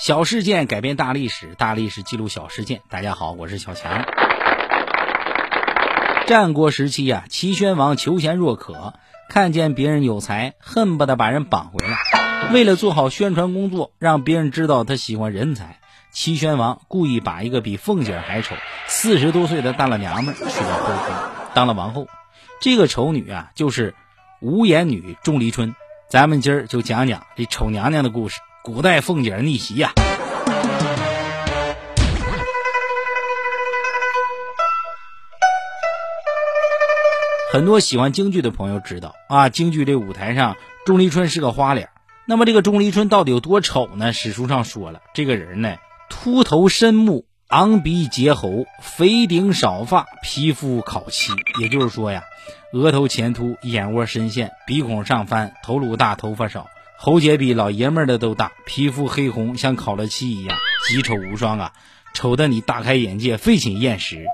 小事件改变大历史，大历史记录小事件。大家好，我是小强。战国时期呀，齐宣王求贤若渴，看见别人有才，恨不得把人绑回来。为了做好宣传工作，让别人知道他喜欢人才，齐宣王故意把一个比凤姐还丑、四十多岁的大老娘们娶到后宫，当了王后。这个丑女啊，就是无颜女钟离春。咱们今儿就讲讲这丑娘娘的故事。古代凤姐逆袭呀！很多喜欢京剧的朋友知道啊，京剧这舞台上钟离春是个花脸。那么这个钟离春到底有多丑呢？史书上说了，这个人呢，秃头深目，昂鼻结喉，肥顶少发，皮肤烤漆。也就是说呀，额头前凸，眼窝深陷，鼻孔上翻，头颅大，头发少。喉结比老爷们的都大，皮肤黑红，像烤了漆一样，极丑无双啊！丑的你大开眼界，废寝厌食。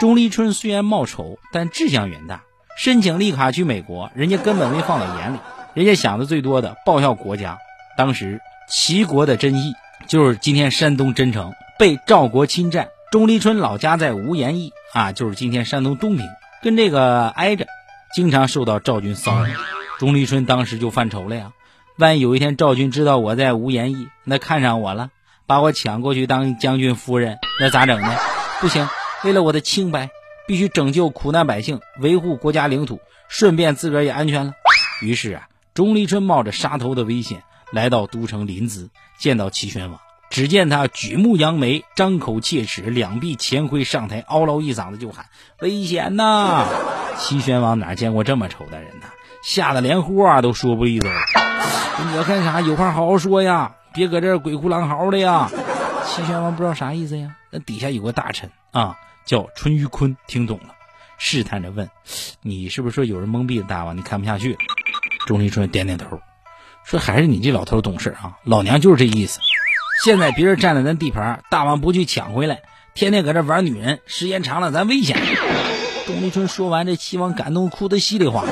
钟离春虽然貌丑，但志向远大，申请立卡去美国，人家根本没放在眼里，人家想的最多的报效国家。当时齐国的真义，就是今天山东真城，被赵国侵占。钟离春老家在无盐邑啊，就是今天山东东平，跟这个挨着，经常受到赵军骚扰。钟离春当时就犯愁了呀。万一有一天赵军知道我在无延邑，那看上我了，把我抢过去当将军夫人，那咋整呢？不行，为了我的清白，必须拯救苦难百姓，维护国家领土，顺便自个儿也安全了。于是啊，钟离春冒着杀头的危险来到都城临淄，见到齐宣王。只见他举目扬眉，张口切齿，两臂前挥上台，嗷唠一嗓子就喊：“危险呐！”齐宣王哪见过这么丑的人呐？吓得连话都说不利索了。你要干啥？有话好好说呀，别搁这鬼哭狼嚎的呀！齐宣王不知道啥意思呀。那底下有个大臣啊，叫淳于髡，听懂了，试探着问：“你是不是说有人蒙蔽了大王？你看不下去？”钟离春点点头，说：“还是你这老头懂事啊，老娘就是这意思。现在别人占了咱地盘，大王不去抢回来，天天搁这玩女人，时间长了咱危险。”钟离春说完，这齐王感动哭得稀里哗啦，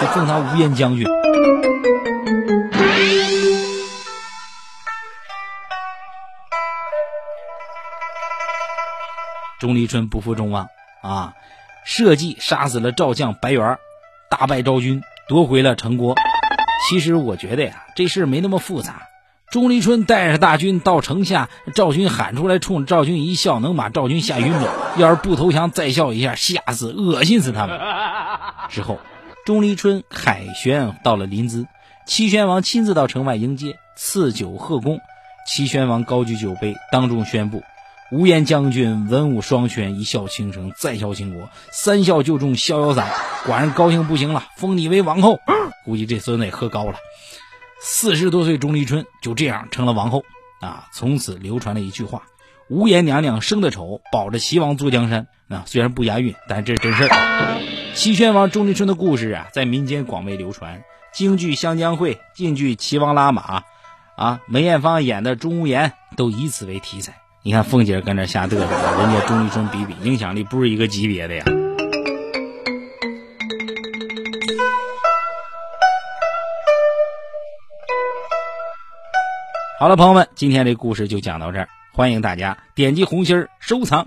就封他无颜将军。钟离春不负众望啊，设计杀死了赵将白猿，大败赵军，夺回了城郭。其实我觉得呀，这事没那么复杂。钟离春带着大军到城下，赵军喊出来，冲赵军一笑，能把赵军吓晕了。要是不投降，再笑一下，吓死、恶心死他们。之后，钟离春凯旋到了临淄，齐宣王亲自到城外迎接，赐酒贺功。齐宣王高举酒杯，当众宣布。无颜将军文武双全，一笑倾城，再笑倾国，三笑就中逍遥散。寡人高兴不行了，封你为王后。估计这孙子也喝高了。四十多岁钟离春就这样成了王后啊！从此流传了一句话：“无颜娘娘生的丑，保着齐王坐江山。”啊，虽然不押韵，但这是真事儿。齐宣王钟离春的故事啊，在民间广为流传。京剧《湘江会》、晋剧《齐王拉马》，啊，梅艳芳演的《钟无艳》都以此为题材。你看凤姐跟那瞎嘚瑟，人家钟医生比比影响力不是一个级别的呀。好了，朋友们，今天这故事就讲到这儿，欢迎大家点击红心收藏。